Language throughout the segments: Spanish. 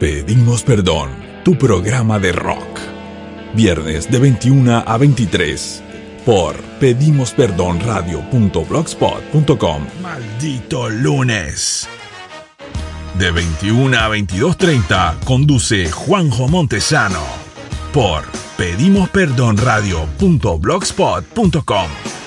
Pedimos Perdón, tu programa de rock. Viernes de 21 a 23 por pedimosperdonradio.blogspot.com. Maldito lunes. De 21 a 22.30 conduce Juanjo Montesano por pedimosperdonradio.blogspot.com.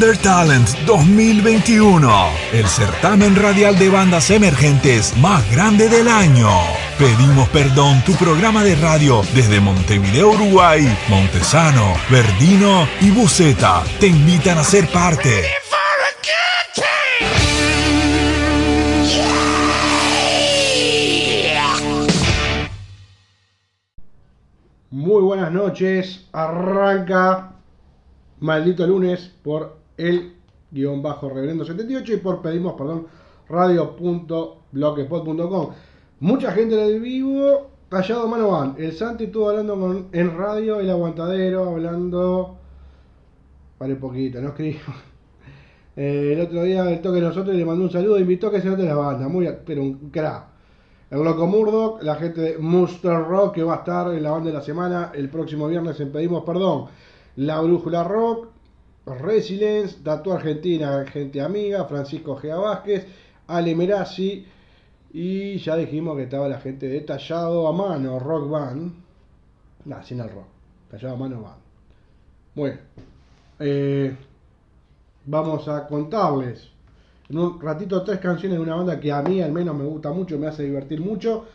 Under Talent 2021, el certamen radial de bandas emergentes más grande del año. Pedimos perdón, tu programa de radio desde Montevideo, Uruguay, Montesano, Verdino y Buceta te invitan a ser parte. Muy buenas noches, arranca Maldito Lunes por el guion bajo reverendo 78 y por pedimos perdón radio.blogspot.com mucha gente en el vivo callado mano van. El Santi estuvo hablando con, en radio el aguantadero hablando vale poquito no escribo. Eh, el otro día el toque de nosotros le mandó un saludo invitó que se note la banda muy pero un crack. El Loco Murdoch, la gente de Monster Rock que va a estar en la banda de la semana el próximo viernes en Pedimos Perdón. La Brújula Rock, Resilience, Tatu Argentina, gente amiga, Francisco Gea Vázquez, Ale Merazzi y ya dijimos que estaba la gente de Tallado a Mano, Rock Band. Nah, sin el rock, Tallado a Mano Band. Bueno, eh, vamos a contarles en un ratito tres canciones de una banda que a mí al menos me gusta mucho, me hace divertir mucho,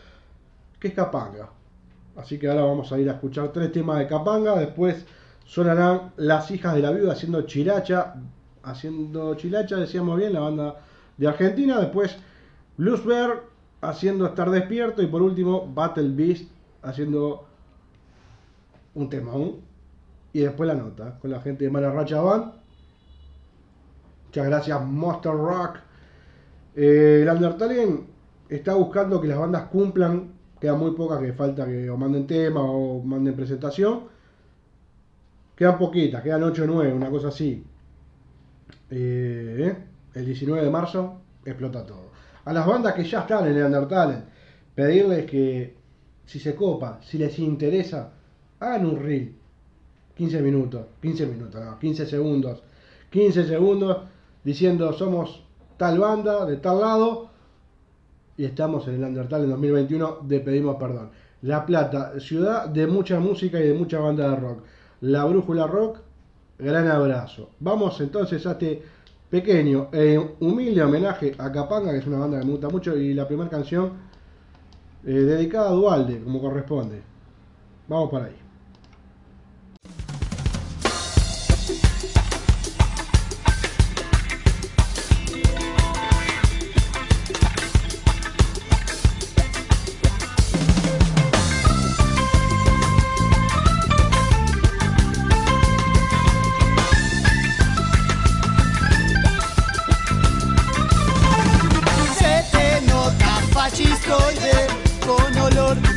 que es Capanga. Así que ahora vamos a ir a escuchar tres temas de Capanga, después sonarán Las hijas de la viuda haciendo chiracha, haciendo chilacha, decíamos bien, la banda de Argentina, después Bluesberg haciendo Estar Despierto y por último Battle Beast haciendo un tema aún. Y después la nota con la gente de Mala Racha Band. Muchas gracias Monster Rock. Eh, el Undertale está buscando que las bandas cumplan. Quedan muy pocas que falta que o manden tema o manden presentación. Quedan poquitas, quedan 8 o 9, una cosa así. Eh, el 19 de marzo explota todo. A las bandas que ya están en el Undertale, pedirles que si se copa, si les interesa, hagan un reel. 15 minutos, 15 minutos, no, 15 segundos. 15 segundos diciendo somos tal banda de tal lado y estamos en el Undertale en 2021 de Pedimos Perdón. La Plata, ciudad de mucha música y de mucha banda de rock. La Brújula Rock, gran abrazo. Vamos entonces a este pequeño e humilde homenaje a Capanga, que es una banda que me gusta mucho, y la primera canción eh, dedicada a Dualde, como corresponde. Vamos para ahí.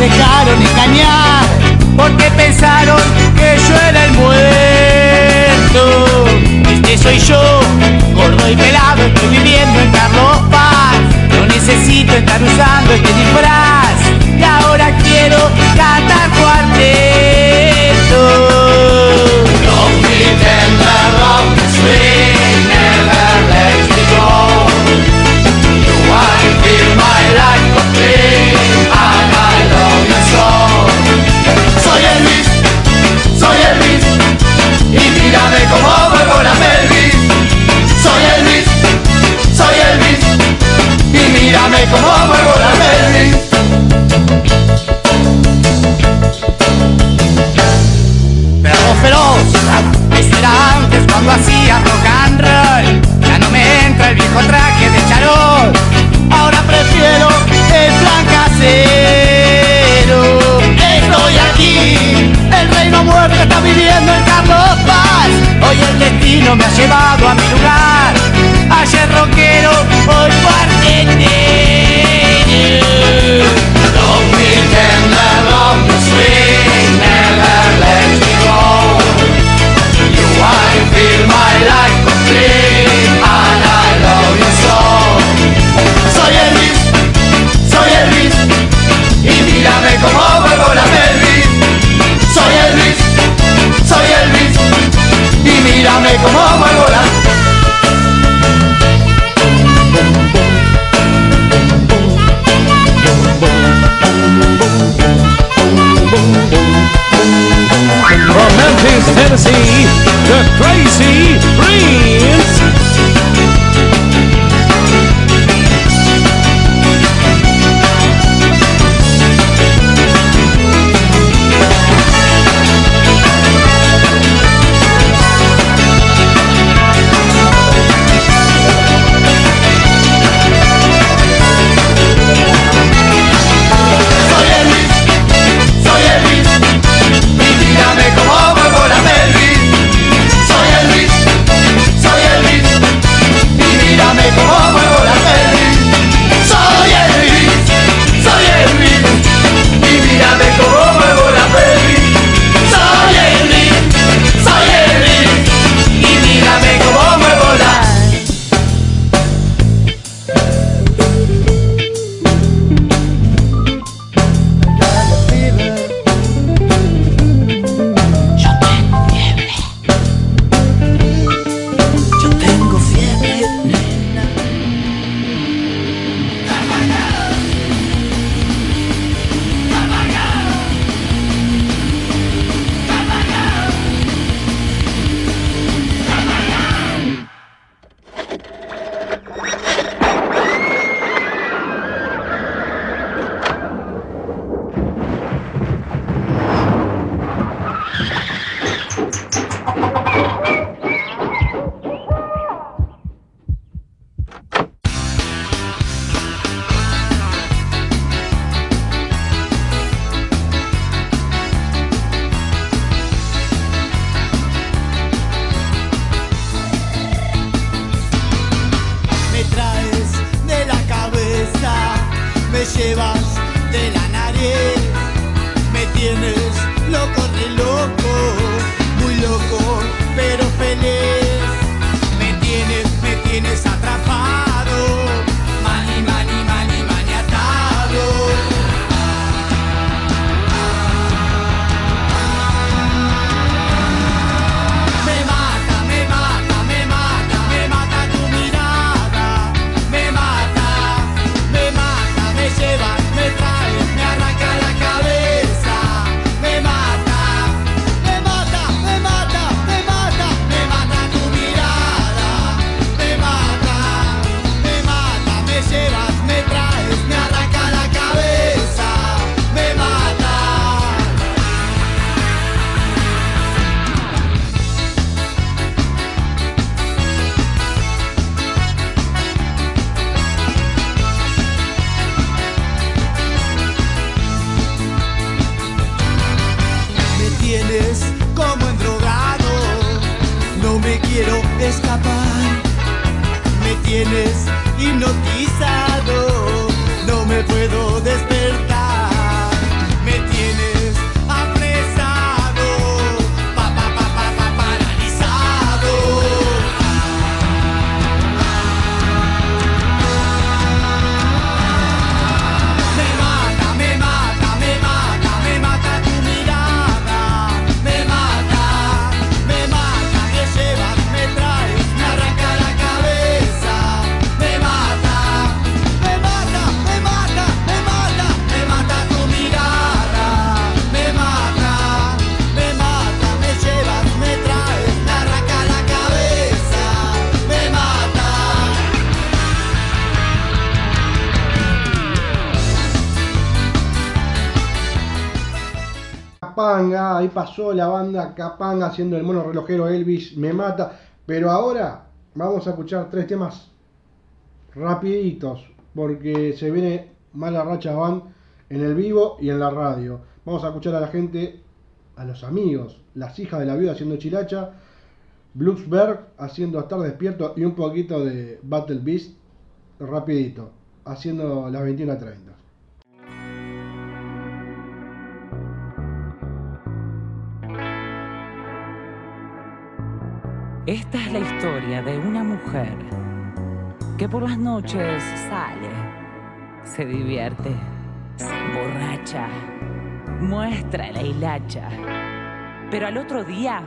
dejaron engañar porque pensaron que yo era el muerto. Este soy yo, gordo y pelado, estoy viviendo en Carlos Paz. No necesito estar usando este disfraz. Ahí pasó la banda Capanga haciendo el mono relojero Elvis me mata. Pero ahora vamos a escuchar tres temas rapiditos, porque se viene mala racha van en el vivo y en la radio. Vamos a escuchar a la gente, a los amigos, las hijas de la viuda haciendo chilacha, Bluesberg haciendo estar despierto y un poquito de Battle Beast rapidito, haciendo las 21.30. Esta es la historia de una mujer que por las noches sale, se divierte, se emborracha, muestra la hilacha. Pero al otro día,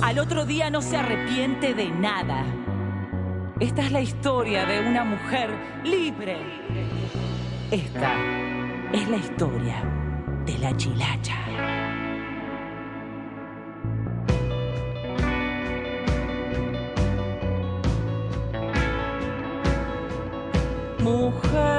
al otro día no se arrepiente de nada. Esta es la historia de una mujer libre. Esta es la historia de la chilacha. Mujer,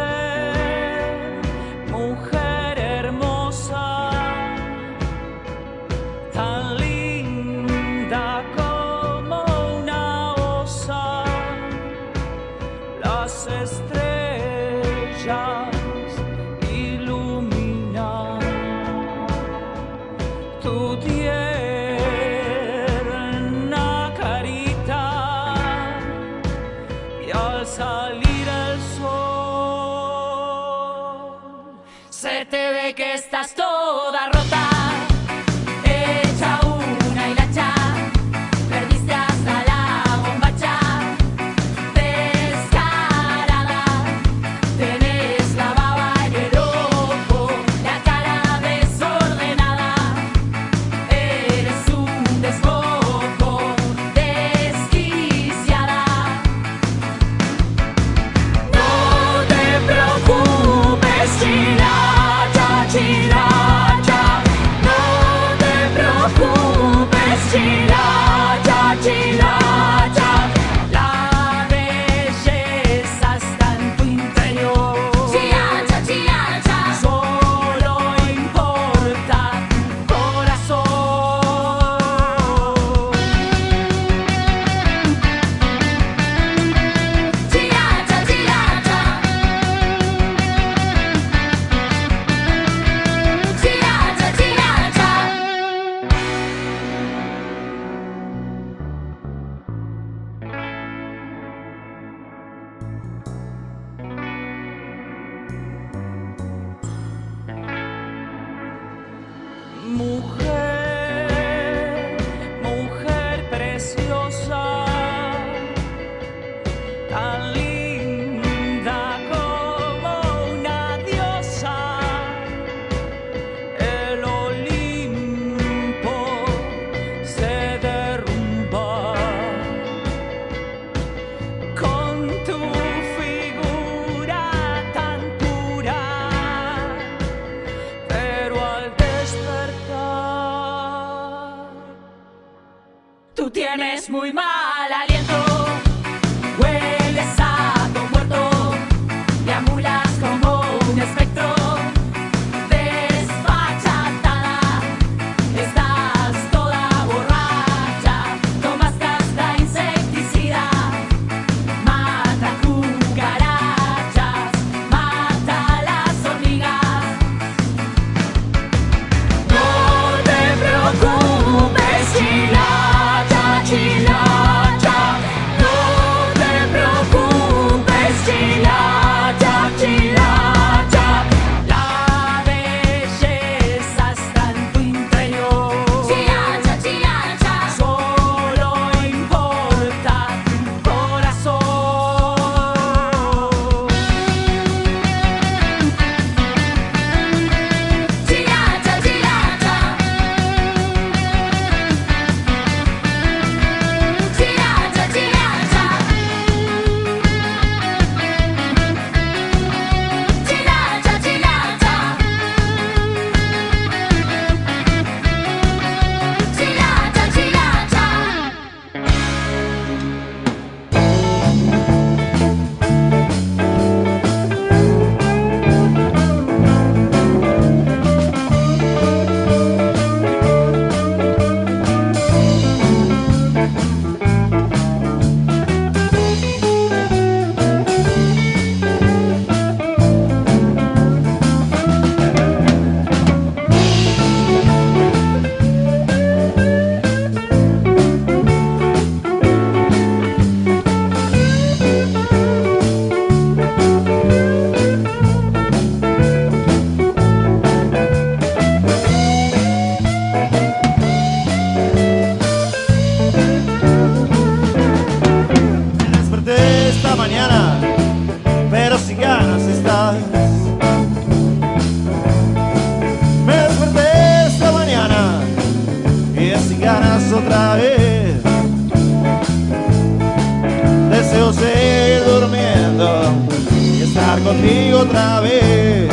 otra vez.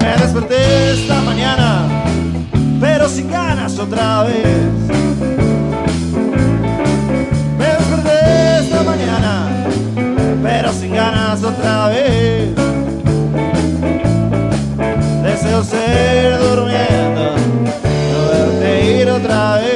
Me desperté esta mañana, pero si ganas otra vez. Me desperté esta mañana, pero sin ganas otra vez. Deseo seguir durmiendo, no verte ir otra vez.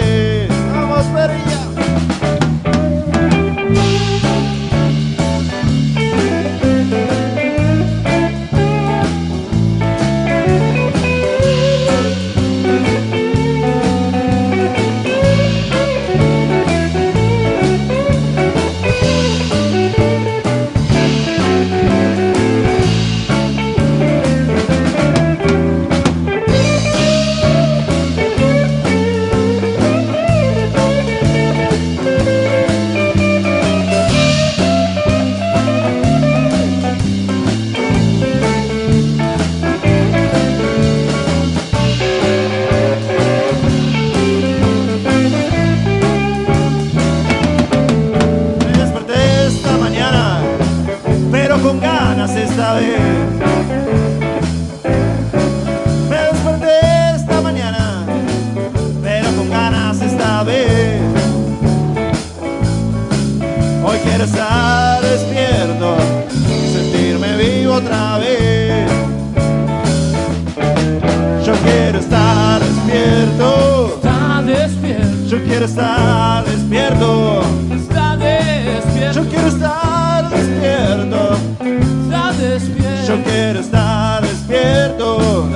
Quiero estar despierto. está despierto, Yo quiero estar despierto. está despierto. Yo quiero estar despierto.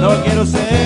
No quiero seguir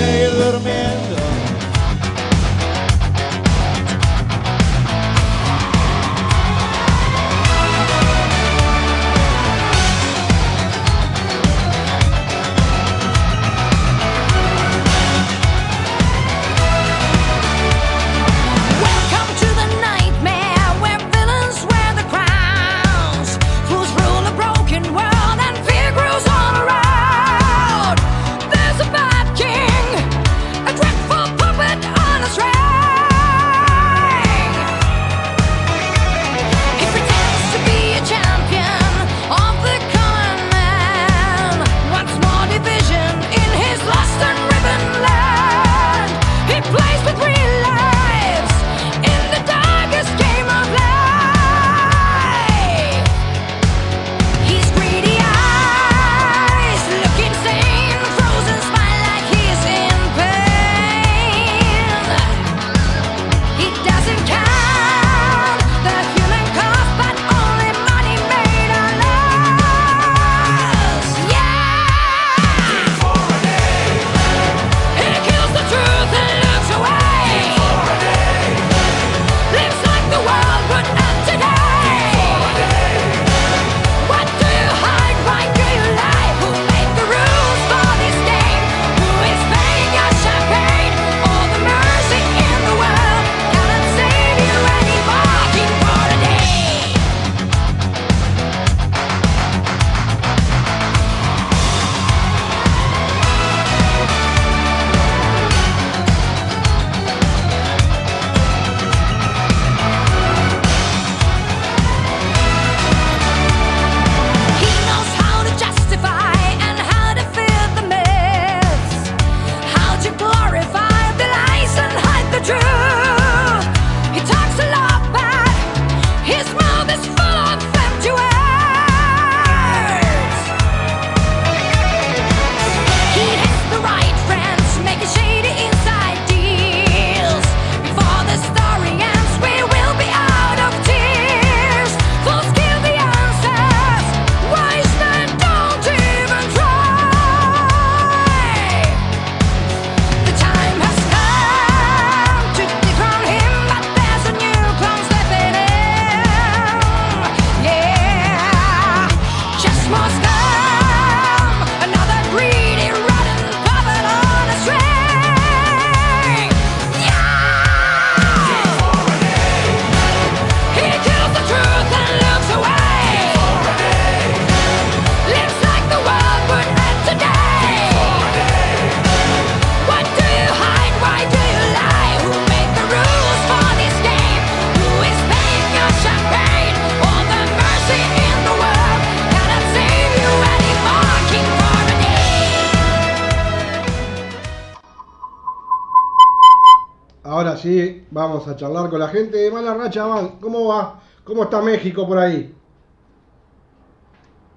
vamos a charlar con la gente de Mala Racha Van. ¿Cómo va? ¿Cómo está México por ahí?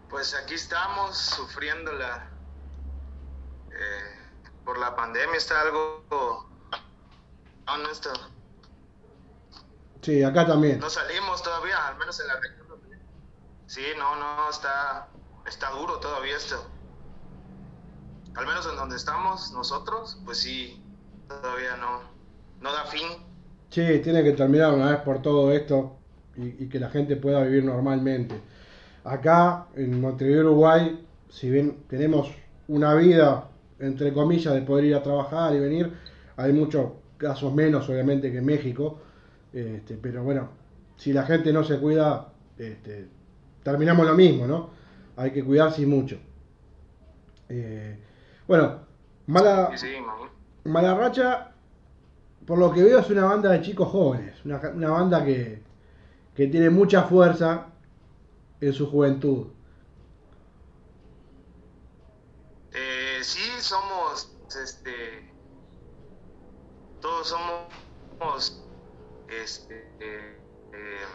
Pues aquí estamos sufriendo la eh, por la pandemia está algo honesto. Sí, acá también. No salimos todavía, al menos en la región. Sí, no, no, está está duro todavía esto. Al menos en donde estamos nosotros, pues sí, todavía no no da fin. Sí, tiene que terminar una vez por todo esto y, y que la gente pueda vivir normalmente. Acá en Montevideo, Uruguay, si bien tenemos una vida, entre comillas, de poder ir a trabajar y venir, hay muchos casos menos, obviamente, que en México. Este, pero bueno, si la gente no se cuida, este, terminamos lo mismo, ¿no? Hay que cuidarse y mucho. Eh, bueno, mala, Mala Racha, por lo que veo, es una banda de chicos jóvenes. Una, banda que, que tiene mucha fuerza en su juventud. Eh, sí, somos, este, todos somos, este, eh,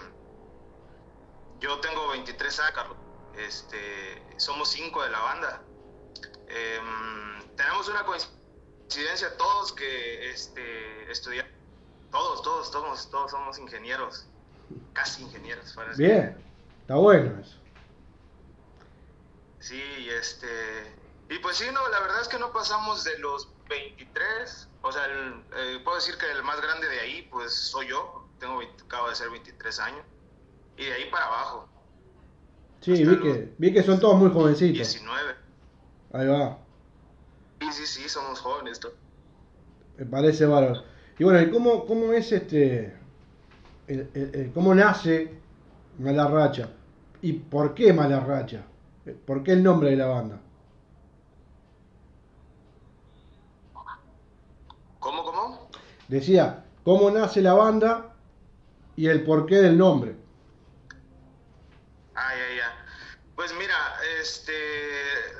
yo tengo 23 años, Carlos. este, somos cinco de la banda. Em, tenemos una coincidencia todos que, este, estudiamos, todos, todos, todos, todos somos ingenieros, casi ingenieros. para. Bien, está bueno eso. Sí, y este. Y pues sí, no, la verdad es que no pasamos de los 23. O sea, el- eh, puedo decir que el más grande de ahí, pues soy yo. Tengo, 20 acabo de ser 23 años. Y de ahí para abajo, Sí, vi que, vi que son todos muy jovencitos. 19. Ahí va, Sí, sí, sí, somos jóvenes. to- me parece bárbaro. Y bueno, ¿y cómo, cómo es este. el- el- el- ¿Cómo nace Mala Racha? ¿Y por qué Mala Racha? ¿Por qué el nombre de la banda? ¿Cómo, cómo? Decía, ¿cómo nace la banda y el porqué del nombre? Ah, ya, ya. Pues mira, este,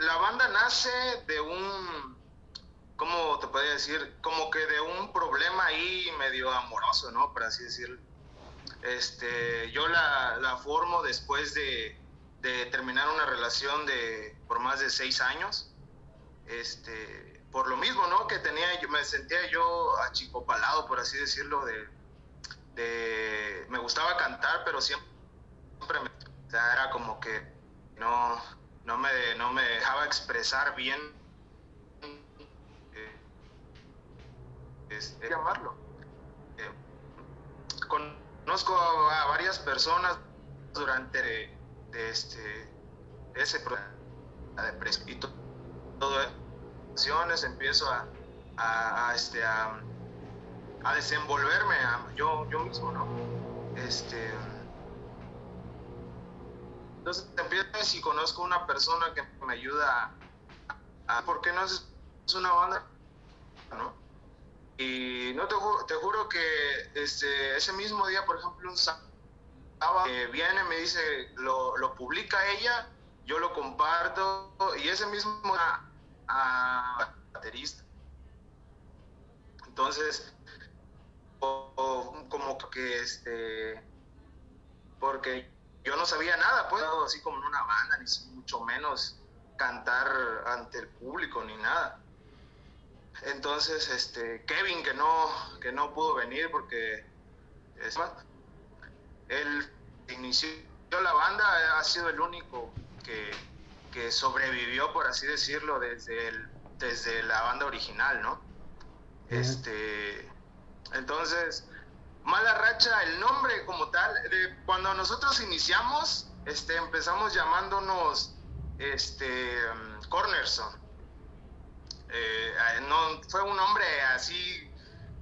la banda nace de un, ¿cómo te podría decir? Como que de un problema ahí medio amoroso, ¿no? Por así decirlo. Este, yo la, la formo después de, de terminar una relación de por más de seis años. Este, por lo mismo, ¿no? Que tenía, yo me sentía yo achicopalado, por así decirlo, de, de, me gustaba cantar, pero siempre siempre me, o sea, era como que no, no, me, no me dejaba expresar bien, eh, este, llamarlo. Eh, conozco a, a varias personas durante de, de este, ese proceso de depresión y to- todo eso. empiezo a, a, a, este, a, a desenvolverme yo, yo mismo, ¿no? Este, entonces si conozco una persona que me ayuda a, a- ¿por qué no es, es una banda? ¿no? Y no te, ju- te juro que este, ese mismo día, por ejemplo, un sábado, eh, viene, me dice, lo, lo publica ella, yo lo comparto, y ese mismo a, a baterista. Entonces, o- o como que este porque yo no sabía nada, pues, así como en una banda, ni mucho menos cantar ante el público ni nada. Entonces, este, Kevin, que no, que no pudo venir porque es, él inició la banda, ha sido el único que, que sobrevivió, por así decirlo, desde, el, desde la banda original, ¿no? Este, entonces, Mala Racha, el nombre como tal, de, cuando nosotros iniciamos, este, empezamos llamándonos este, um, Cornerson. Eh, no, fue un nombre así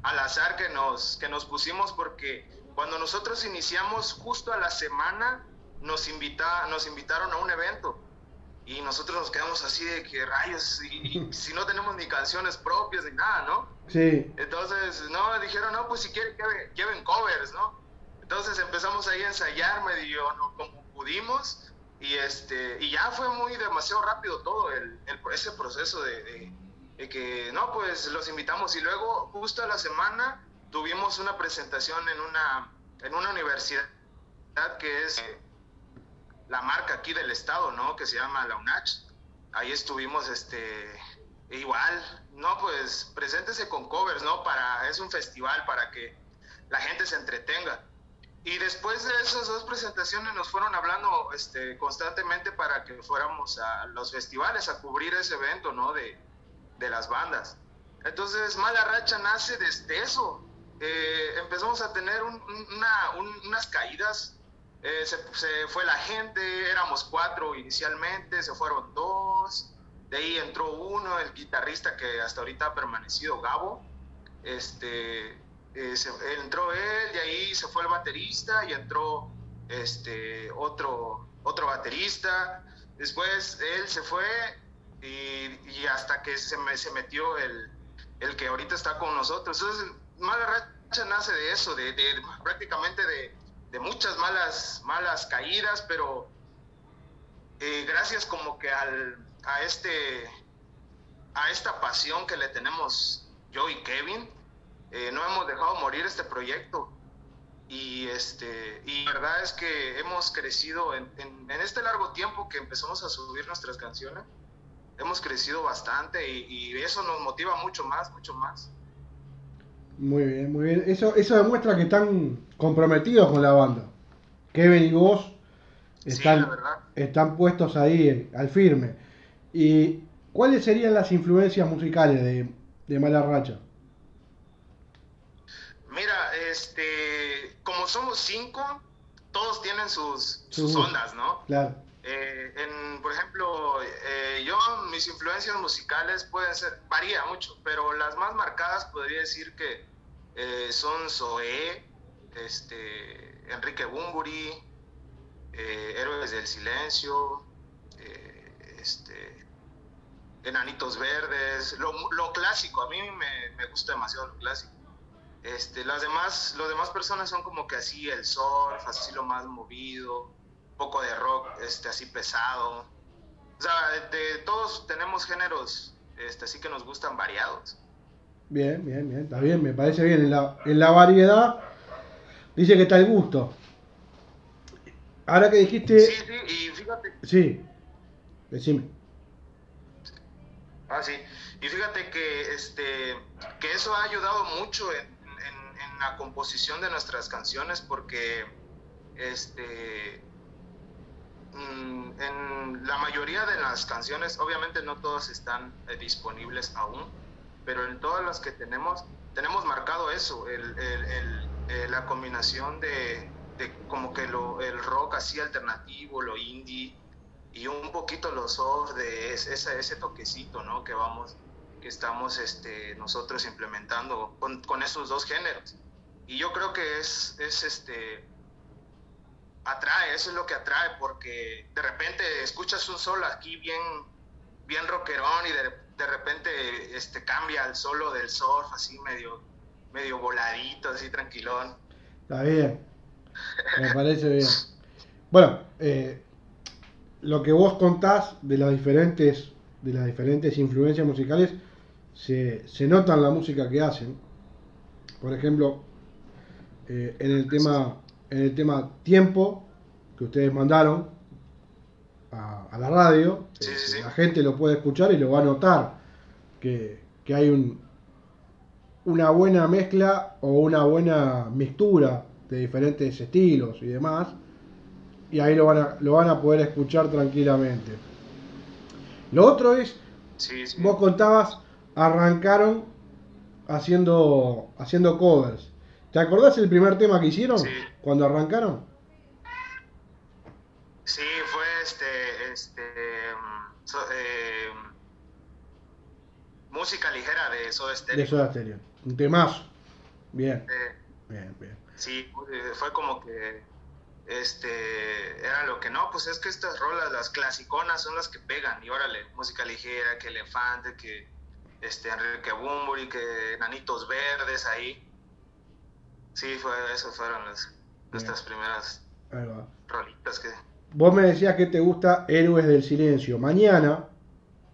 al azar que nos, que nos pusimos porque cuando nosotros iniciamos justo a la semana nos, invita, nos invitaron a un evento y nosotros nos quedamos así de que rayos, y, y si no tenemos ni canciones propias ni nada, ¿no? Sí, Entonces, no, dijeron, no, pues si quieren, lleven, lleven covers, ¿no? Entonces empezamos ahí a ensayar medio, ¿no? Como pudimos, y este, y ya fue muy demasiado rápido todo el, el- ese proceso de, de- de que, no, pues los invitamos, y luego, justo a la semana, tuvimos una presentación en una, en una universidad que es eh, la marca aquí del estado, ¿no? Que se llama la UNACH. Ahí estuvimos, este, igual, no, pues preséntese con covers, ¿no? Para, es un festival para que la gente se entretenga. Y después de esas dos presentaciones nos fueron hablando este, constantemente para que fuéramos a los festivales a cubrir ese evento, ¿no? De, de las bandas. Entonces, Mala Racha nace desde eso. Eh, empezamos a tener un- un- una- un- unas caídas. Eh, se, fue la gente, éramos cuatro inicialmente, se fueron dos. De ahí entró uno, el guitarrista que hasta ahorita ha permanecido, Gabo. Este, eh, entró él, de ahí se fue el baterista y entró este, otro, otro baterista. Después él se fue y, hasta que se, se metió el, el que ahorita está con nosotros. Entonces, Mala Racha nace de eso, de- prácticamente de, de muchas malas, malas caídas, pero eh, gracias como que al, a, este, a esta pasión que le tenemos yo y Kevin, eh, no hemos dejado morir este proyecto. Y, este, y la verdad es que hemos crecido en, en- este largo tiempo que empezamos a subir nuestras canciones, hemos crecido bastante y eso nos motiva mucho más, mucho más. Muy bien, muy bien. Eso, eso demuestra que están comprometidos con la banda. Kevin y vos están, están puestos ahí al firme. ¿Y cuáles serían las influencias musicales de, de Mala Racha? Mira, este, como somos cinco, todos tienen sus, sus Sus- ondas, ¿no? Claro, Eh, en, por ejemplo, eh, yo, mis influencias musicales pueden ser, varía mucho, pero las más marcadas podría decir que eh, son Zoé, este, Enrique Bumburi, eh, Héroes del Silencio, este, Enanitos Verdes, lo, clásico, a mí me, gusta demasiado lo clásico. Este, las demás, los demás personas son como que así el surf, así lo más movido, poco de rock, este, así pesado. O sea, de, todos tenemos géneros, este, así que nos gustan variados. bien, bien, bien. Está bien, me parece bien. En la, en la variedad dice que está el gusto. Ahora que dijiste... Sí, sí, y fíjate, Sí, decime. ah, sí, y fíjate que, este, que eso ha ayudado mucho en, en- en la composición de nuestras canciones porque, este, mm, en la mayoría de las canciones, obviamente no todas están eh, disponibles aún, pero en todas las que tenemos, tenemos marcado eso, el, el- el- eh, la combinación de, de como que lo, el rock así alternativo, lo indie, y un poquito lo soft de es- ese, ese toquecito, ¿no? Que vamos, que estamos este, nosotros implementando con, con esos dos géneros. Y yo creo que es, es este, atrae, eso es lo que atrae, porque de repente escuchas un solo aquí bien, bien rockerón y de, de repente este, cambia el solo del surf así medio, medio voladito, así tranquilón. Está bien. Me parece bien. Bueno, eh, lo que vos contás de las diferentes, de las diferentes influencias musicales se, se nota en la música que hacen. Por ejemplo, eh, en el tema, en el tema tiempo que ustedes mandaron a, a la radio, Sí, eh, sí, sí. la gente lo puede escuchar y lo va a notar que, que hay un, una buena mezcla o una buena mixtura de diferentes estilos y demás. Y ahí lo van a, lo van a poder escuchar tranquilamente. Lo otro es, vos contabas, arrancaron haciendo, haciendo covers. ¿Te acordás el primer tema que hicieron Sí. Cuando arrancaron? Sí, fue este, este, mm, so- eh, música ligera de Soda Stereo. De Soda Stereo. Un temazo. Bien, Eh, bien, bien. sí, fue como que, este, era lo que no, pues es que estas rolas, las clasiconas, son las que pegan. Y órale, música ligera, que Elefante, que, este, Enrique Bumburi, que Nanitos Verdes ahí. Sí, fue, eso fueron las, nuestras primeras rolitas que... Vos me decías que te gusta Héroes del Silencio. Mañana,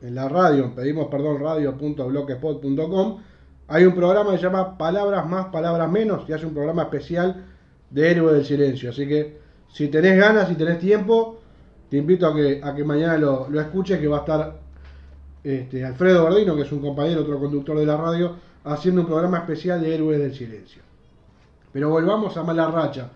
en la radio, pedimos perdón radio.blogspot.com, hay un programa que se llama Palabras Más, Palabras Menos, que hace un programa especial de Héroes del Silencio. Así que si tenés ganas, si tenés tiempo, te invito a que, a que mañana lo, lo escuches, que va a estar este, Alfredo Gordino, que es un compañero, otro conductor de la radio, haciendo un programa especial de Héroes del Silencio. Pero volvamos a Mala Racha.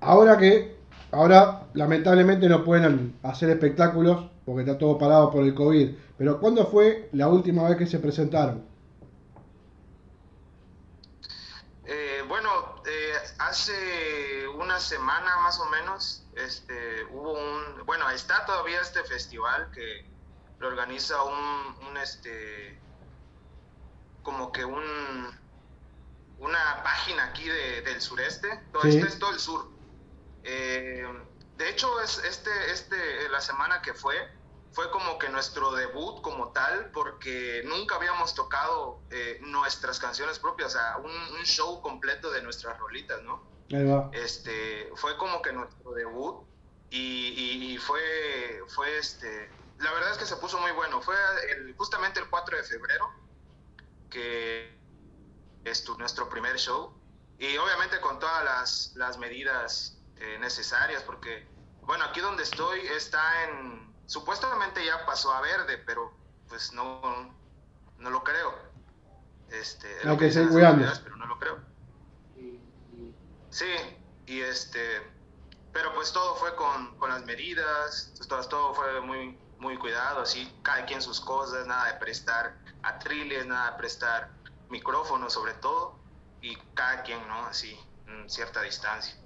Ahora que, ahora lamentablemente no pueden hacer espectáculos porque está todo parado por el COVID. Pero ¿cuándo fue la última vez que se presentaron? Eh, bueno, eh, hace una semana más o menos, este, hubo un, bueno, está todavía este festival que lo organiza un, un este, como que un, una página aquí de- del sureste, todo Sí. este es todo el sur. Eh, de hecho, es este, este, la semana que fue, fue como que nuestro debut como tal, porque nunca habíamos tocado eh, nuestras canciones propias, o sea, un, un show completo de nuestras rolitas, ¿no? Ahí va. este fue como que nuestro debut y, y- y fue fue este la verdad es que se puso muy bueno fue el, justamente el 4 de febrero que es tu- nuestro primer show y obviamente con todas las, las medidas eh, necesarias porque bueno aquí donde estoy está en supuestamente ya pasó a verde pero pues no no lo creo este que autoridades, pero no lo creo Sí, y este, pero pues todo fue con, con las medidas, todo, todo fue muy, muy cuidado, así, cada quien sus cosas, nada de prestar atriles, nada de prestar micrófonos sobre todo, y cada quien, ¿no? Así, en cierta distancia.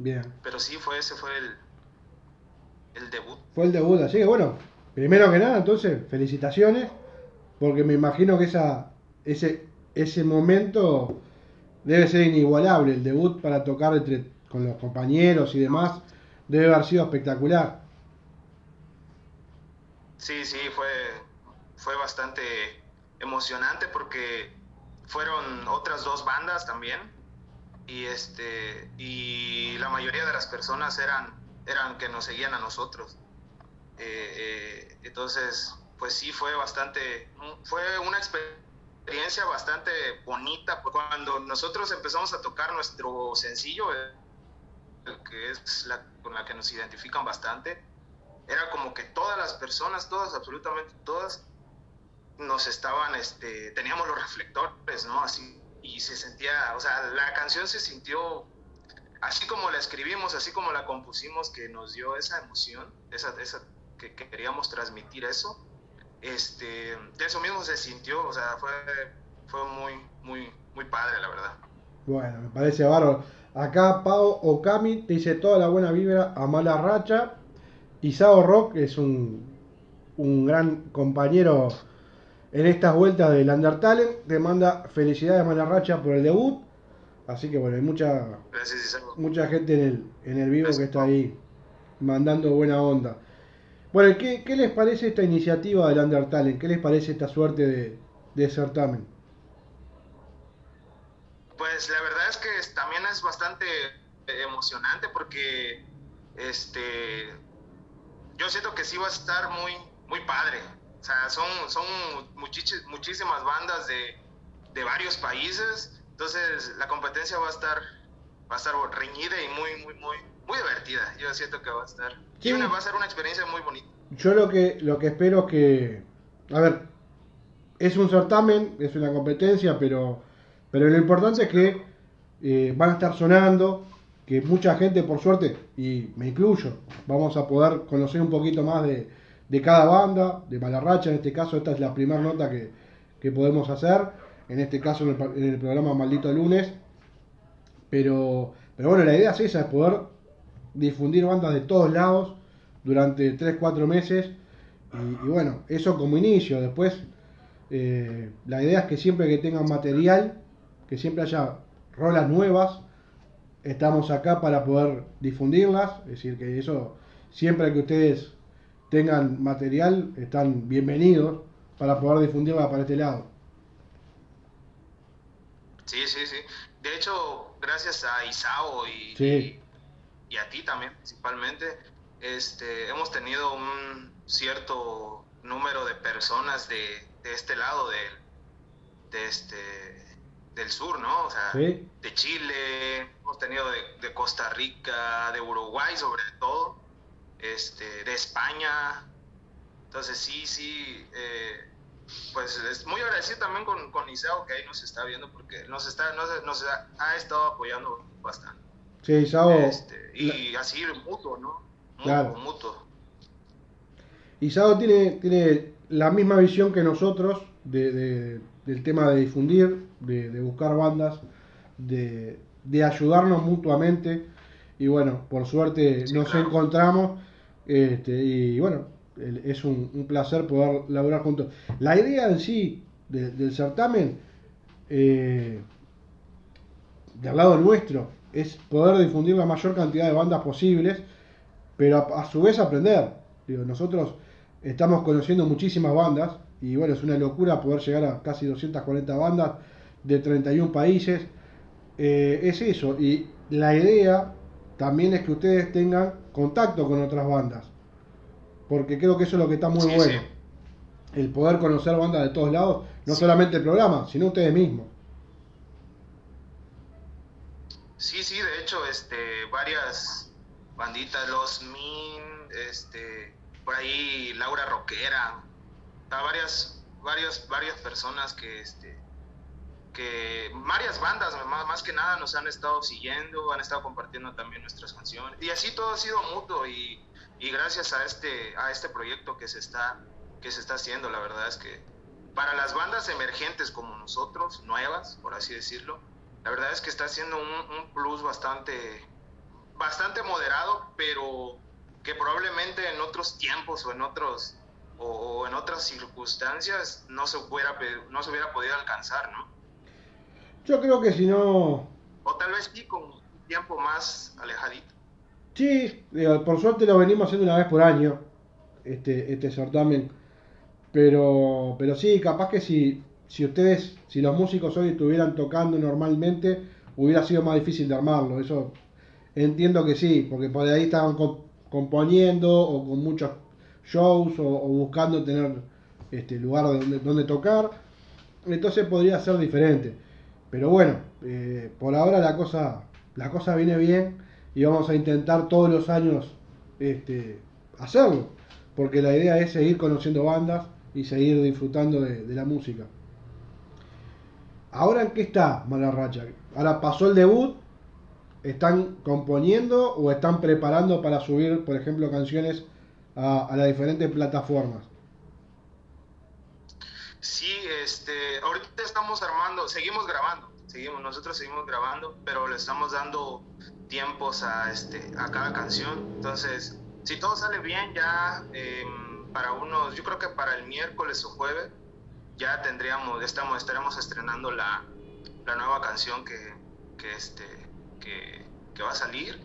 Bien. Pero sí, fue ese fue el, el debut. Fue el debut, así que bueno, primero que nada, entonces, felicitaciones, porque me imagino que esa, ese, ese momento debe ser inigualable, el debut para tocar entre, con los compañeros y demás, debe haber sido espectacular. Sí, sí, fue, fue bastante emocionante porque fueron otras dos bandas también y este y la mayoría de las personas eran eran que nos seguían a nosotros Eh, eh, entonces pues sí fue bastante fue una experiencia bastante bonita cuando nosotros empezamos a tocar nuestro sencillo que es la con la que nos identifican bastante era como que todas las personas, todas, absolutamente todas, nos estaban, este, teníamos los reflectores, ¿no? Así, y se sentía, o sea, la canción se sintió, así como la escribimos, así como la compusimos, que nos dio esa emoción, esa, esa, que, que queríamos transmitir eso, este, de eso mismo se sintió, o sea, fue, fue muy, muy, muy padre, la verdad. Bueno, me parece bárbaro. Acá Pau Okami te dice toda la buena vibra a mala racha. Isao Rock es un, un gran compañero en estas vueltas del Undertale. Te manda felicidades a mala racha por el debut. Así que bueno, hay mucha, Gracias, mucha gente en el, en el vivo que está ahí mandando buena onda. Bueno, ¿qué, qué les parece esta iniciativa del Undertale? ¿Qué les parece esta suerte de, de certamen? Pues la verdad es que también es bastante eh, emocionante porque este yo siento que sí va a estar muy muy padre. O sea, son son muchísimas bandas de, de varios países, entonces la competencia va a estar va a estar reñida y muy muy muy muy divertida. Yo siento que va a estar Sí. y una, va a ser una experiencia muy bonita. Yo lo que, lo que espero es que, a ver, es un certamen, es una competencia, pero, pero lo importante es que eh, van a estar sonando, que mucha gente, por suerte, y me incluyo, vamos a poder conocer un poquito más de, de cada banda, de Malarracha, en este caso esta es la primera nota que, que podemos hacer, en este caso en el, en el programa Maldito Lunes, pero, pero bueno, la idea es esa, es poder difundir bandas de todos lados durante 3-4 meses. Y, y bueno, eso como inicio. Después, eh, la idea es que siempre que tengan material, que siempre haya rolas nuevas, estamos acá para poder difundirlas. Es decir, que eso, siempre que ustedes tengan material, están bienvenidos para poder difundirla para este lado. Sí, sí, sí. De hecho, gracias a Isao y, Sí. y a ti también principalmente, este, hemos tenido un cierto número de personas de, de este lado del, de este del sur, ¿no? O sea, Sí. de Chile, hemos tenido de, de Costa Rica, de Uruguay sobre todo, este, de España. Entonces sí, sí, eh, pues es muy agradecido también con, con Isao que ahí nos está viendo porque nos está, nos, nos ha, ha estado apoyando bastante. Sí, Isao, Este, y así mutuo, ¿no? Mutuo, Claro. mutuo. Isao tiene, tiene la misma visión que nosotros de, de- del tema de difundir, de, de buscar bandas, de, de ayudarnos mutuamente. Y bueno, por suerte Sí, nos claro. encontramos. Este, y bueno, es un, un placer poder laburar juntos. La idea en sí de- del certamen, eh, del lado nuestro, es poder difundir la mayor cantidad de bandas posibles, pero a, a su vez aprender. Digo, nosotros estamos conociendo muchísimas bandas y bueno, es una locura poder llegar a casi 240 bandas de 31 países. Eh, es eso, y la idea también es que ustedes tengan contacto con otras bandas, porque creo que eso es lo que está muy Sí, bueno. sí. El poder conocer bandas de todos lados, no Sí. solamente el programa, sino ustedes mismos. Sí, sí, de hecho, este, varias banditas, los Min, este, por ahí Laura Roquera, varias, varias, varias personas que, este, varias bandas, más, que nada, nos han estado siguiendo, han estado compartiendo también nuestras canciones y así todo ha sido mutuo y, gracias a este, a este proyecto que se está, que se está haciendo, la verdad es que para las bandas emergentes como nosotros, nuevas, por así decirlo, la verdad es que está haciendo un, plus bastante, bastante moderado, pero que probablemente en otros tiempos o en otros o, en otras circunstancias no se hubiera no se hubiera podido alcanzar, ¿no? Yo creo que si no, O tal vez sí con un tiempo más alejadito. Sí, digo, por suerte lo venimos haciendo una vez por año, este, este certamen. Pero, pero sí, capaz que si, si ustedes, si los músicos hoy estuvieran tocando normalmente, hubiera sido más difícil de armarlo. Eso entiendo que sí, porque por ahí estaban co- componiendo o con muchos shows o, o buscando tener este lugar donde, donde tocar. Entonces podría ser diferente. Pero bueno, eh, por ahora la cosa, la cosa viene bien y vamos a intentar todos los años este, hacerlo. Porque la idea es seguir conociendo bandas y seguir disfrutando de, la música. Ahora en qué está Mala Racha? Ahora pasó el debut, están componiendo o están preparando para subir, por ejemplo, canciones a las diferentes plataformas. Sí, este, ahorita estamos armando, seguimos grabando, seguimos, nosotros seguimos grabando, pero le estamos dando tiempos a este, a cada canción. Entonces, si todo sale bien, ya em, para unos, yo creo que para el miércoles o jueves, ya tendríamos, ya estamos, estaremos estrenando la, la nueva canción que, que este, que, que va a salir.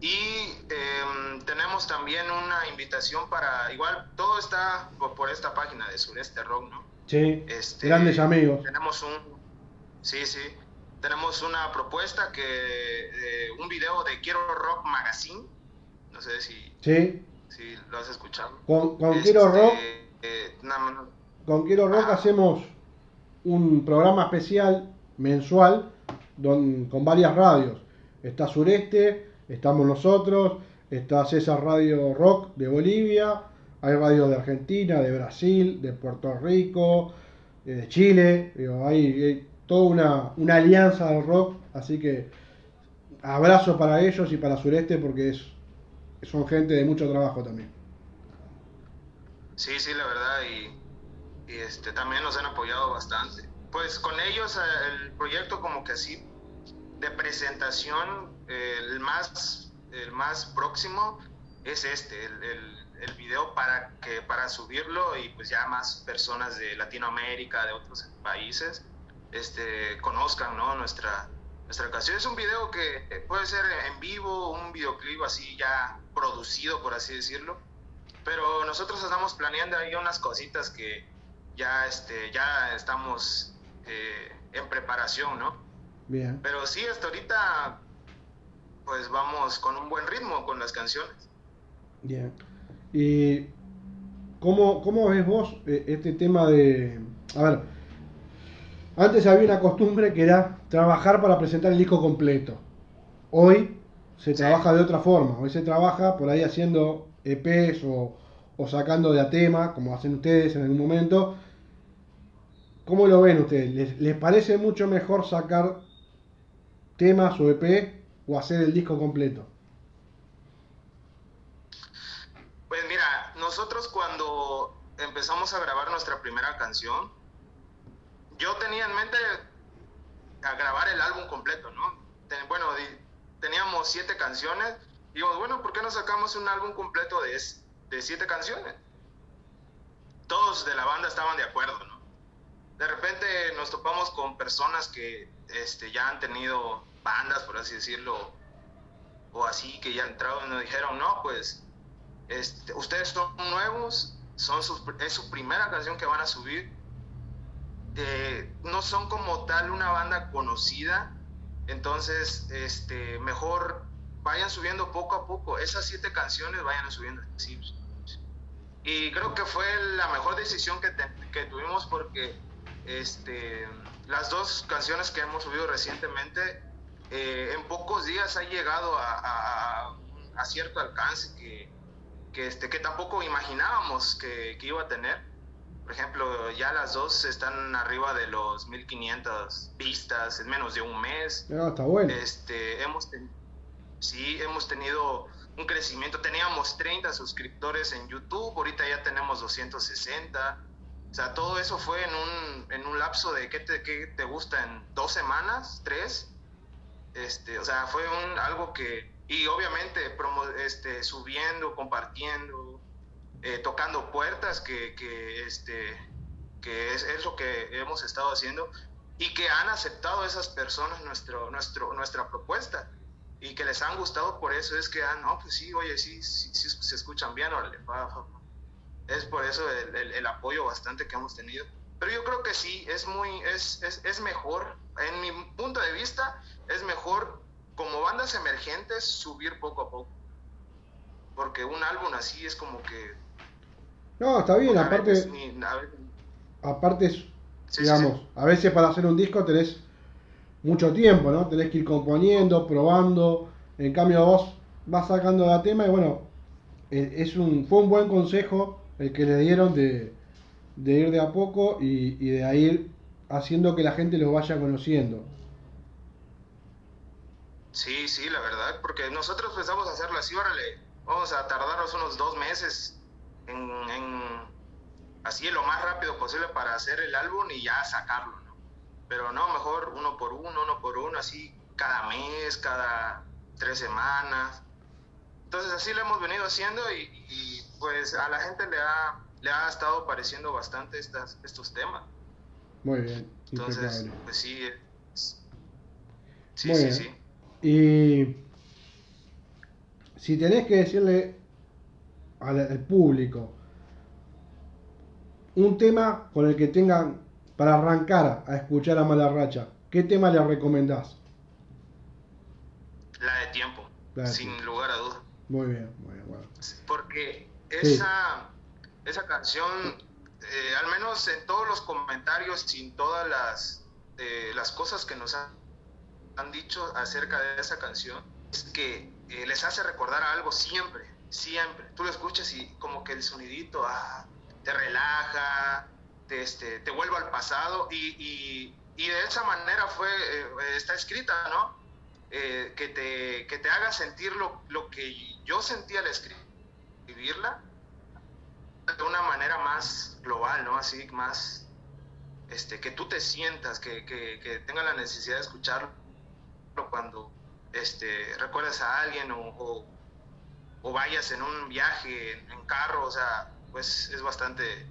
Y em, tenemos también una invitación para, igual, todo está por, por esta página de Sureste Rock, ¿no? Sí, Este, grandes amigos. Tenemos un, sí, sí, tenemos una propuesta que, eh, un video de Quiero Rock Magazine, no sé si, Sí, si lo has escuchado. con, con Este, Quiero Rock eh, Con Quiero Rock Ah. hacemos un programa especial mensual don- con varias radios. Está Sureste, estamos nosotros, está César Radio Rock de Bolivia, hay radios de Argentina, de Brasil, de Puerto Rico, eh, de Chile. Hay, toda una, alianza del rock, así que abrazo para ellos y para Sureste porque es, son gente de mucho trabajo también. Sí, sí, la verdad, y, este, también nos han apoyado bastante. Pues con ellos eh, el proyecto como que así de presentación, el, más, el más próximo es este, el, el video para, que, para subirlo y pues ya más personas de Latinoamérica, de otros países, este, conozcan ¿no? nuestra, nuestra canción. Es un video que puede ser en vivo, un videoclip así ya producido, por así decirlo pero nosotros estamos planeando ahí unas cositas que ya este ya estamos eh, en preparación no Bien. pero sí hasta ahorita pues vamos con un buen ritmo con las canciones Bien. ¿Y cómo, cómo ves vos eh, este tema de... A ver, Antes había una costumbre que era trabajar para presentar el disco completo. Hoy se Sí. trabaja de otra forma. Hoy se trabaja por ahí haciendo EPs o, o sacando de a tema, como hacen ustedes en algún momento. ¿Cómo lo ven ustedes? ¿Les, les parece mucho mejor sacar temas o EP o hacer el disco completo? Pues mira, nosotros cuando empezamos a grabar nuestra primera canción, yo tenía en mente a grabar el álbum completo, ¿no? Bueno, teníamos siete canciones. Y bueno, ¿por qué no sacamos un álbum completo de, de siete canciones? Todos de la banda estaban de acuerdo, ¿no? De repente nos topamos con personas que este, ya han tenido bandas, por así decirlo, o así, que ya han entrado y nos dijeron, no, pues este, ustedes son nuevos, son es su primera canción que van a subir. Eh, no son como tal una banda conocida, entonces este, mejor vayan subiendo poco a poco. Esas siete canciones vayan subiendo así. Y creo que fue la mejor decisión que, te- que tuvimos porque este, las dos canciones que hemos subido recientemente eh, en pocos días ha llegado a, a- a cierto alcance que, que, este, que tampoco imaginábamos que, que iba a tener. Por ejemplo, ya las dos están arriba de los 1500 vistas en menos de un mes. No, está bueno. Este, hemos, ten- sí, hemos tenido un crecimiento. Teníamos 30 suscriptores en YouTube, ahorita ya tenemos 260. O sea, todo eso fue en un, en un lapso de, ¿qué te, qué te gusta? ¿En dos semanas? ¿Tres? Este, o sea, fue un, algo que, y obviamente promo- este, subiendo, compartiendo, eh, tocando puertas, que, que, este, que es, es lo que hemos estado haciendo y que han aceptado esas personas nuestro, nuestro, nuestra propuesta y que les han gustado por eso es que, ah, no, pues sí, oye, sí, sí, sí se escuchan bien, órale, es por eso el, el- el apoyo bastante que hemos tenido. Pero yo creo que sí, es muy, es, es, es mejor, en mi punto de vista, es mejor como bandas emergentes subir poco a poco. Porque un álbum así es como que... No, está bien. veces Aparte, ni- a veces- aparte es, sí, sí, digamos, sí. a veces para hacer un disco tenés mucho tiempo, ¿no? Tenés que ir componiendo, probando. En cambio vos vas sacando la tema y bueno, eh, es un, fue un buen consejo el que le dieron de, de ir de a poco y, y de ir haciendo que la gente los vaya conociendo. Sí, sí, la verdad, porque nosotros pensamos hacerlo así, órale, vamos a tardarnos unos dos meses en, en así lo más rápido posible para hacer el álbum y ya sacarlo, ¿no? Pero no, mejor uno por uno, uno por uno, así cada mes, cada tres semanas. Entonces así lo hemos venido haciendo y, y, pues a la gente le ha, le ha estado pareciendo bastante estas, estos temas. Muy bien, Entonces, impecable. pues sí, sí, Muy sí, bien. sí. Y si tenés que decirle al, al público un tema con el que tengan para arrancar a escuchar a Mala Racha, ¿qué tema le recomendás? La de tiempo, La de sin tiempo. lugar a dudas. Muy bien, muy bien, bueno. Porque Sí. esa, esa canción, eh, al menos en todos los comentarios, sin todas las, eh, las cosas que nos han, han dicho acerca de esa canción, es que eh, les hace recordar algo siempre, siempre. Tú lo escuchas y como que el sonidito ah, te relaja, te, este, te vuelve al pasado y, y- y de esa manera fue, eh, está escrita, ¿no? Eh, que, te, que te haga sentir lo, lo que yo sentía al escribirla de una manera más global, ¿no? Así, más, este, que tú te sientas, que, que, que tenga la necesidad de escucharlo cuando este, recuerdas a alguien o, o, o vayas en un viaje en, en carro, o sea, pues es bastante,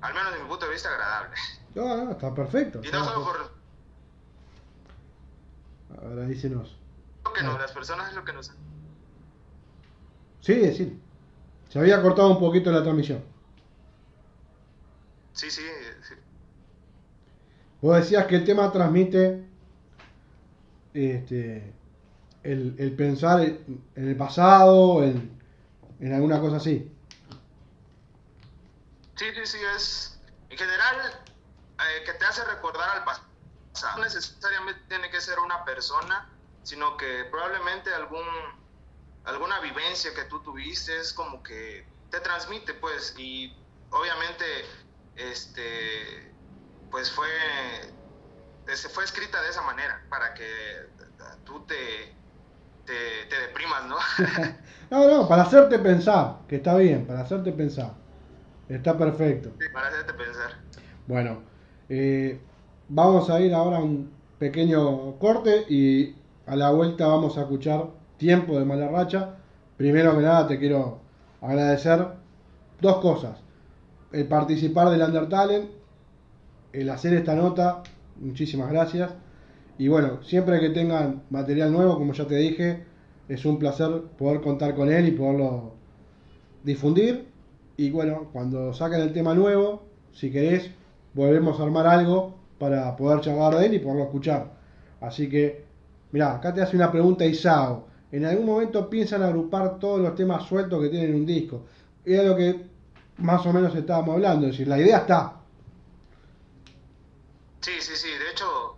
al menos desde mi punto de vista, agradable. No, no, está perfecto. Y no solo por lo que nos, las personas es lo que nos... Sí, decir. Se había cortado un poquito la transmisión. Sí, sí, sí. Vos decías que el tema transmite este, el, el pensar en el pasado, en, en alguna cosa así. Sí, sí, sí, es. En general, eh, que te hace recordar al pasado. No necesariamente tiene que ser una persona, sino que probablemente algún, alguna vivencia que tú tuviste es como que te transmite, pues, y obviamente, este, pues fue, fue escrita de esa manera, para que tú te, te, te deprimas, ¿no? No, no, para hacerte pensar, que está bien, para hacerte pensar. Está perfecto. para hacerte pensar. Bueno, eh, vamos a ir ahora a un pequeño corte y a la vuelta vamos a escuchar Tiempo de Mala Racha. Primero que nada te quiero agradecer dos cosas. El participar del Undertalent, el hacer esta nota, muchísimas gracias. Y bueno, siempre que tengan material nuevo, como ya te dije, es un placer poder contar con él y poderlo difundir. Y bueno, cuando saquen el tema nuevo, si querés, volvemos a armar algo para poder charlar de él y poderlo escuchar. Así que, mira, acá te hace una pregunta Isao. En algún momento piensan agrupar todos los temas sueltos que tienen un disco. Era lo que más o menos estábamos hablando, es decir, la idea está. Sí, sí, sí. De hecho,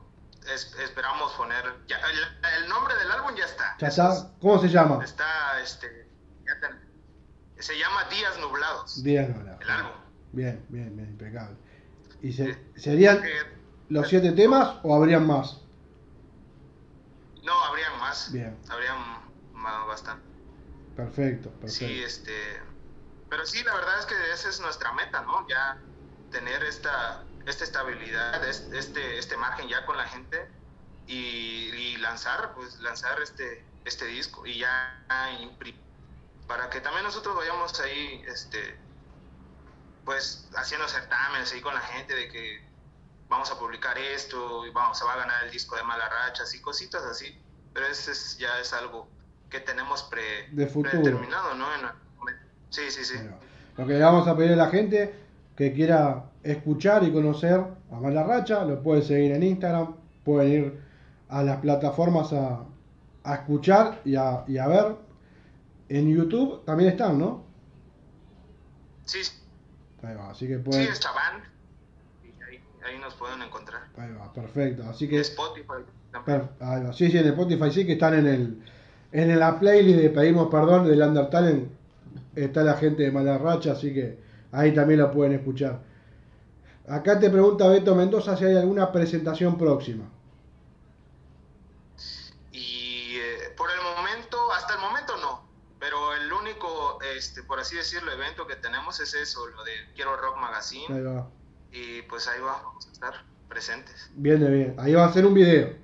es- esperamos poner. ya, el, el nombre del álbum ya está. ¿Ya Eso está? ¿Cómo se llama? es- Está, este. ya se llama Días Nublados. Díaz Nora. El álbum. Bien, bien, bien, impecable. ¿Y se- serían Eh, los siete temas o habrían más? no, habrían más. Bien. Habrían más, bastante. Perfecto, perfecto. Sí, este. Pero sí, la verdad es que esa es nuestra meta, ¿no? Ya tener esta, esta estabilidad, es- este, este margen ya con la gente y, y lanzar, pues lanzar este, este disco y ya para que también nosotros vayamos ahí, este, pues haciendo certámenes ahí con la gente de que vamos a publicar esto y vamos, se va a ganar el disco de Mala Rachas y cositas así. Pero ese es, ya es algo que tenemos pre, De predeterminado, ¿no? En sí, sí, sí. Bueno, lo que le vamos a pedir a la gente que quiera escuchar y conocer a Mala Racha, lo puede seguir en Instagram, pueden ir a las plataformas a, a escuchar y a, y a ver. En YouTube también están, ¿no? Sí, sí, Ahí va, así que pueden. Y ahí, ahí nos pueden encontrar. Ahí va, perfecto. Así que. Spotify también. per- ahí va. Sí, sí, en Spotify sí que están en el en la playlist de Pedimos Perdón del Undertale. Está la gente de Mala Racha, así que ahí también lo pueden escuchar. Acá te pregunta Beto Mendoza si hay alguna presentación próxima. Y eh, por el momento, hasta el momento no. Pero el único, este, por así decirlo, evento que tenemos es eso, lo de Quiero Rock Magazine. Ahí va. Y pues ahí vamos a estar presentes. Bien, bien. Ahí va a ser un video.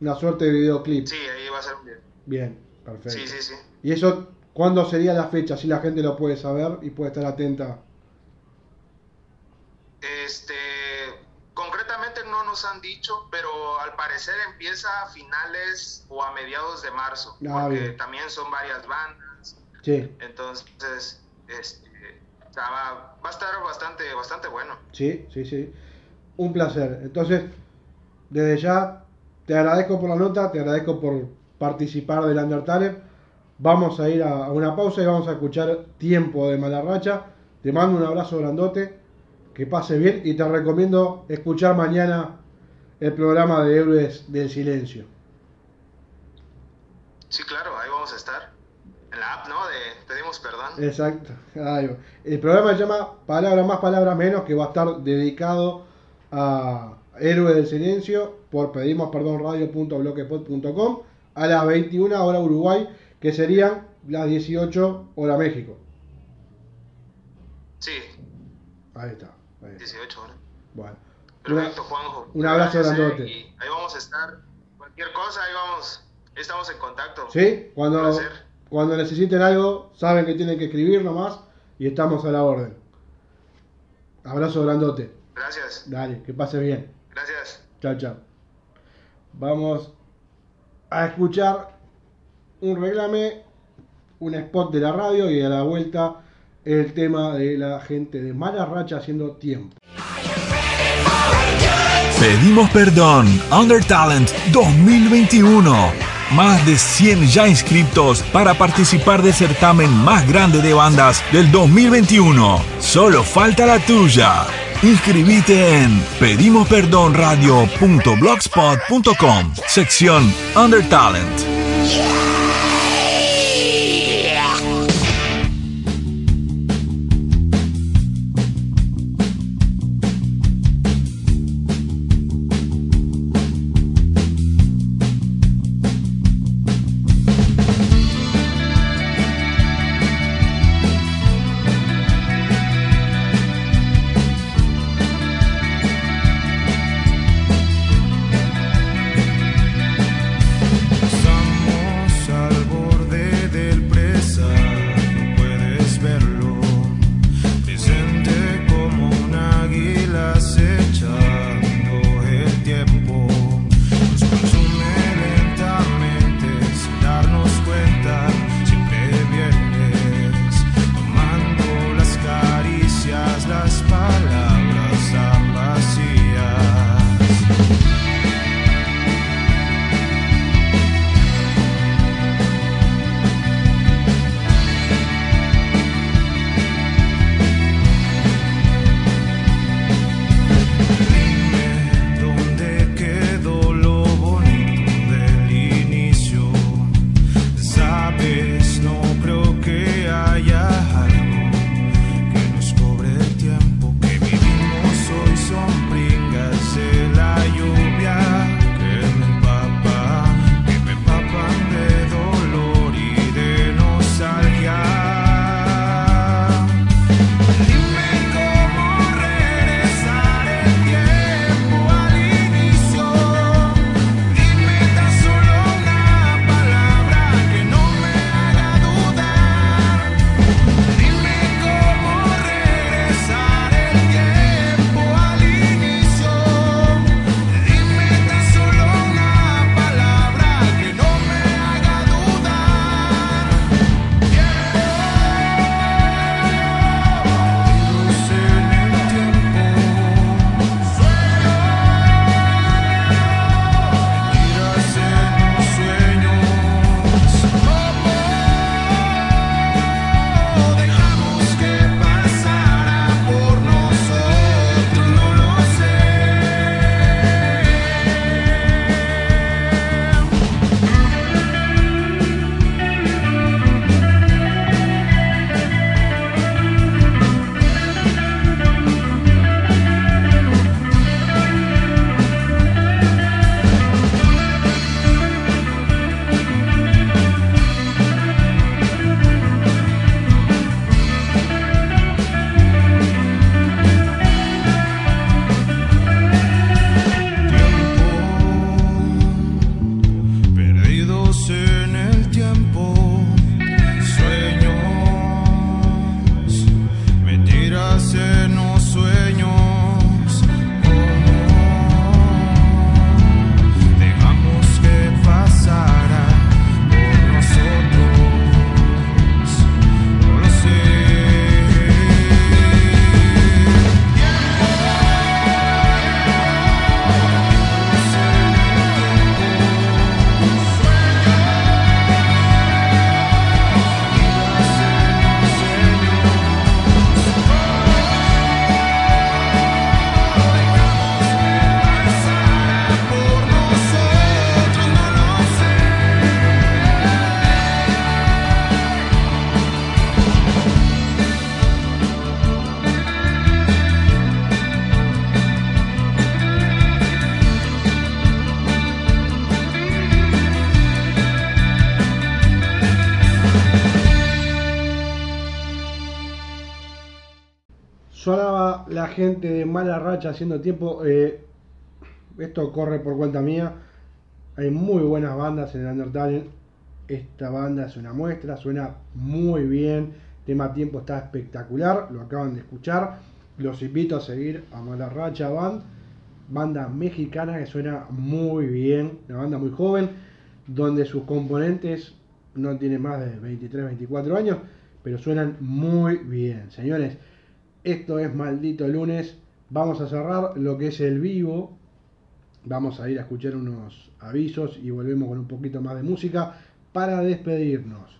Una suerte de videoclip. Sí, ahí va a ser un video. Bien, perfecto. Sí, sí, sí. ¿Y eso cuándo sería la fecha? Así la gente lo puede saber y puede estar atenta. Este, concretamente no nos han dicho, pero al parecer empieza a finales o a mediados de marzo, Ah, porque bien. también son varias bandas. Sí, Entonces, este, va, va a estar bastante, bastante bueno. sí, sí, sí. Un placer. Entonces, desde ya, te agradezco por la nota, te agradezco por participar del Undertale. Vamos a ir a, a una pausa y vamos a escuchar Tiempo de Mala Racha. Te mando un abrazo grandote, que pase bien y te recomiendo escuchar mañana el programa de Héroes del Silencio. Sí, claro, ahí vamos a estar. En la app, ¿no? De Pedimos Perdón. Exacto. Ahí. El programa se llama Palabra más, palabra menos, que va a estar dedicado a Héroe del Silencio por pedimos perdón radio.bloquepod.com a las 21 hora Uruguay, que serían las 18 hora México. Sí, Ahí está. ahí está. 18 horas. Bueno. Perfecto, Juanjo. un abrazo grandote. y ahí vamos a estar. Cualquier cosa, ahí vamos. Estamos en contacto. ¿Sí? Cuando, cuando necesiten algo, saben que tienen que escribir nomás y estamos a la orden. Abrazo grandote. Gracias, Dale, que pase bien. gracias. Chao, chao. Vamos a escuchar un reclame, un spot de la radio y a la vuelta el tema de la gente de Mala Racha haciendo tiempo. Pedimos perdón, Under Talent 2021. Más de 100 ya inscritos para participar del certamen más grande de bandas del 2021. Solo falta la tuya. Inscribite en pedimosperdonradio.blogspot.com, sección Under Talent. Sonaba la gente de mala racha haciendo tiempo. Eh, esto corre por cuenta mía. Hay muy buenas bandas en el Undertale. Esta banda es una muestra, suena muy bien. Tema tiempo está espectacular, lo acaban de escuchar. Los invito a seguir a Mala Racha Band, banda mexicana que suena muy bien, una banda muy joven, donde sus componentes no tienen más de 23, 24 años, pero suenan muy bien. Señores, esto es maldito lunes. Vamos a cerrar lo que es el vivo. Vamos a ir a escuchar unos avisos y volvemos con un poquito más de música para despedirnos.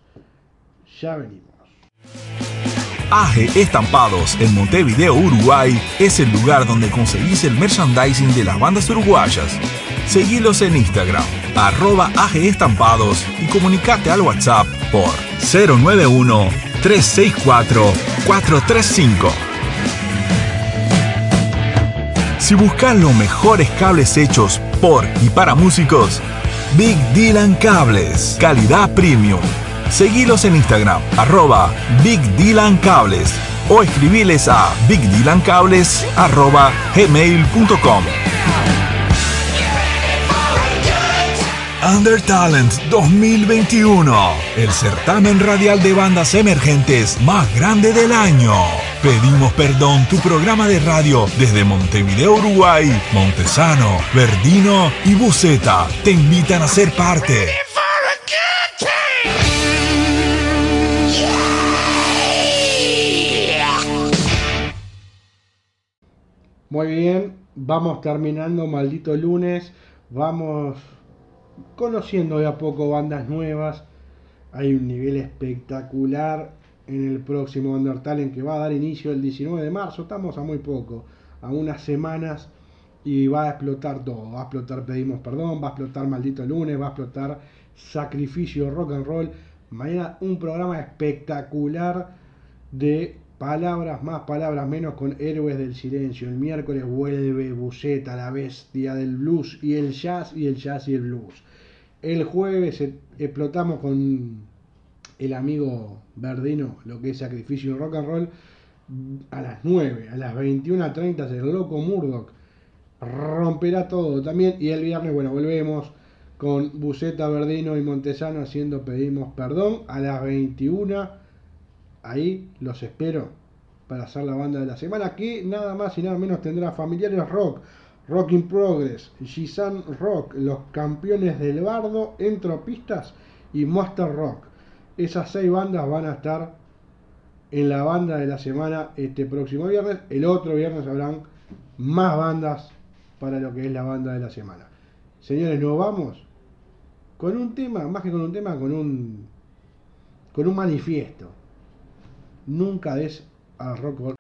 Ya venimos. AGE Estampados en Montevideo, Uruguay, es el lugar donde conseguís el merchandising de las bandas uruguayas. Seguilos en Instagram, arroba AG Estampados y comunicate al WhatsApp por 091 364 435. Si buscas los mejores cables hechos por y para músicos, Big Dylan Cables, calidad premium. Seguilos en Instagram, arroba Big Dylan Cables o escribiles a bigdylancables arroba. Under Talent 2021, el certamen radial de bandas emergentes más grande del año. Pedimos perdón, tu programa de radio desde Montevideo, Uruguay, Montesano, Verdino y Buceta te invitan a ser parte. Muy bien, vamos terminando maldito lunes, vamos conociendo de a poco bandas nuevas. Hay un nivel espectacular en el próximo Undertale que va a dar inicio el 19 de marzo. Estamos a muy poco, a unas semanas y va a explotar todo. Va a explotar Pedimos Perdón, va a explotar Maldito Lunes, va a explotar Sacrificio Rock and Roll. Mañana un programa espectacular de palabras más, palabras menos con Héroes del Silencio. El miércoles vuelve Buceta, la bestia del blues y el jazz y el jazz y el blues. El jueves eh, explotamos con el amigo Verdino, lo que es Sacrificio y Rock and Roll, a las 9, a las 21.30 el loco Murdoch romperá todo también. Y el viernes, bueno, volvemos con Buceta, Verdino y Montesano haciendo Pedimos Perdón a las 21. Ahí los espero para hacer la banda de la semana que nada más y nada menos tendrá Familiares Rock, Rock in Progress, Gisan Rock, los campeones del bardo, Entropistas y Monster Rock. Esas seis bandas van a estar en la banda de la semana este próximo viernes. El otro viernes habrán más bandas para lo que es la banda de la semana. Señores, nos vamos con un tema, más que con un tema, con un con un manifiesto. Nunca des al rock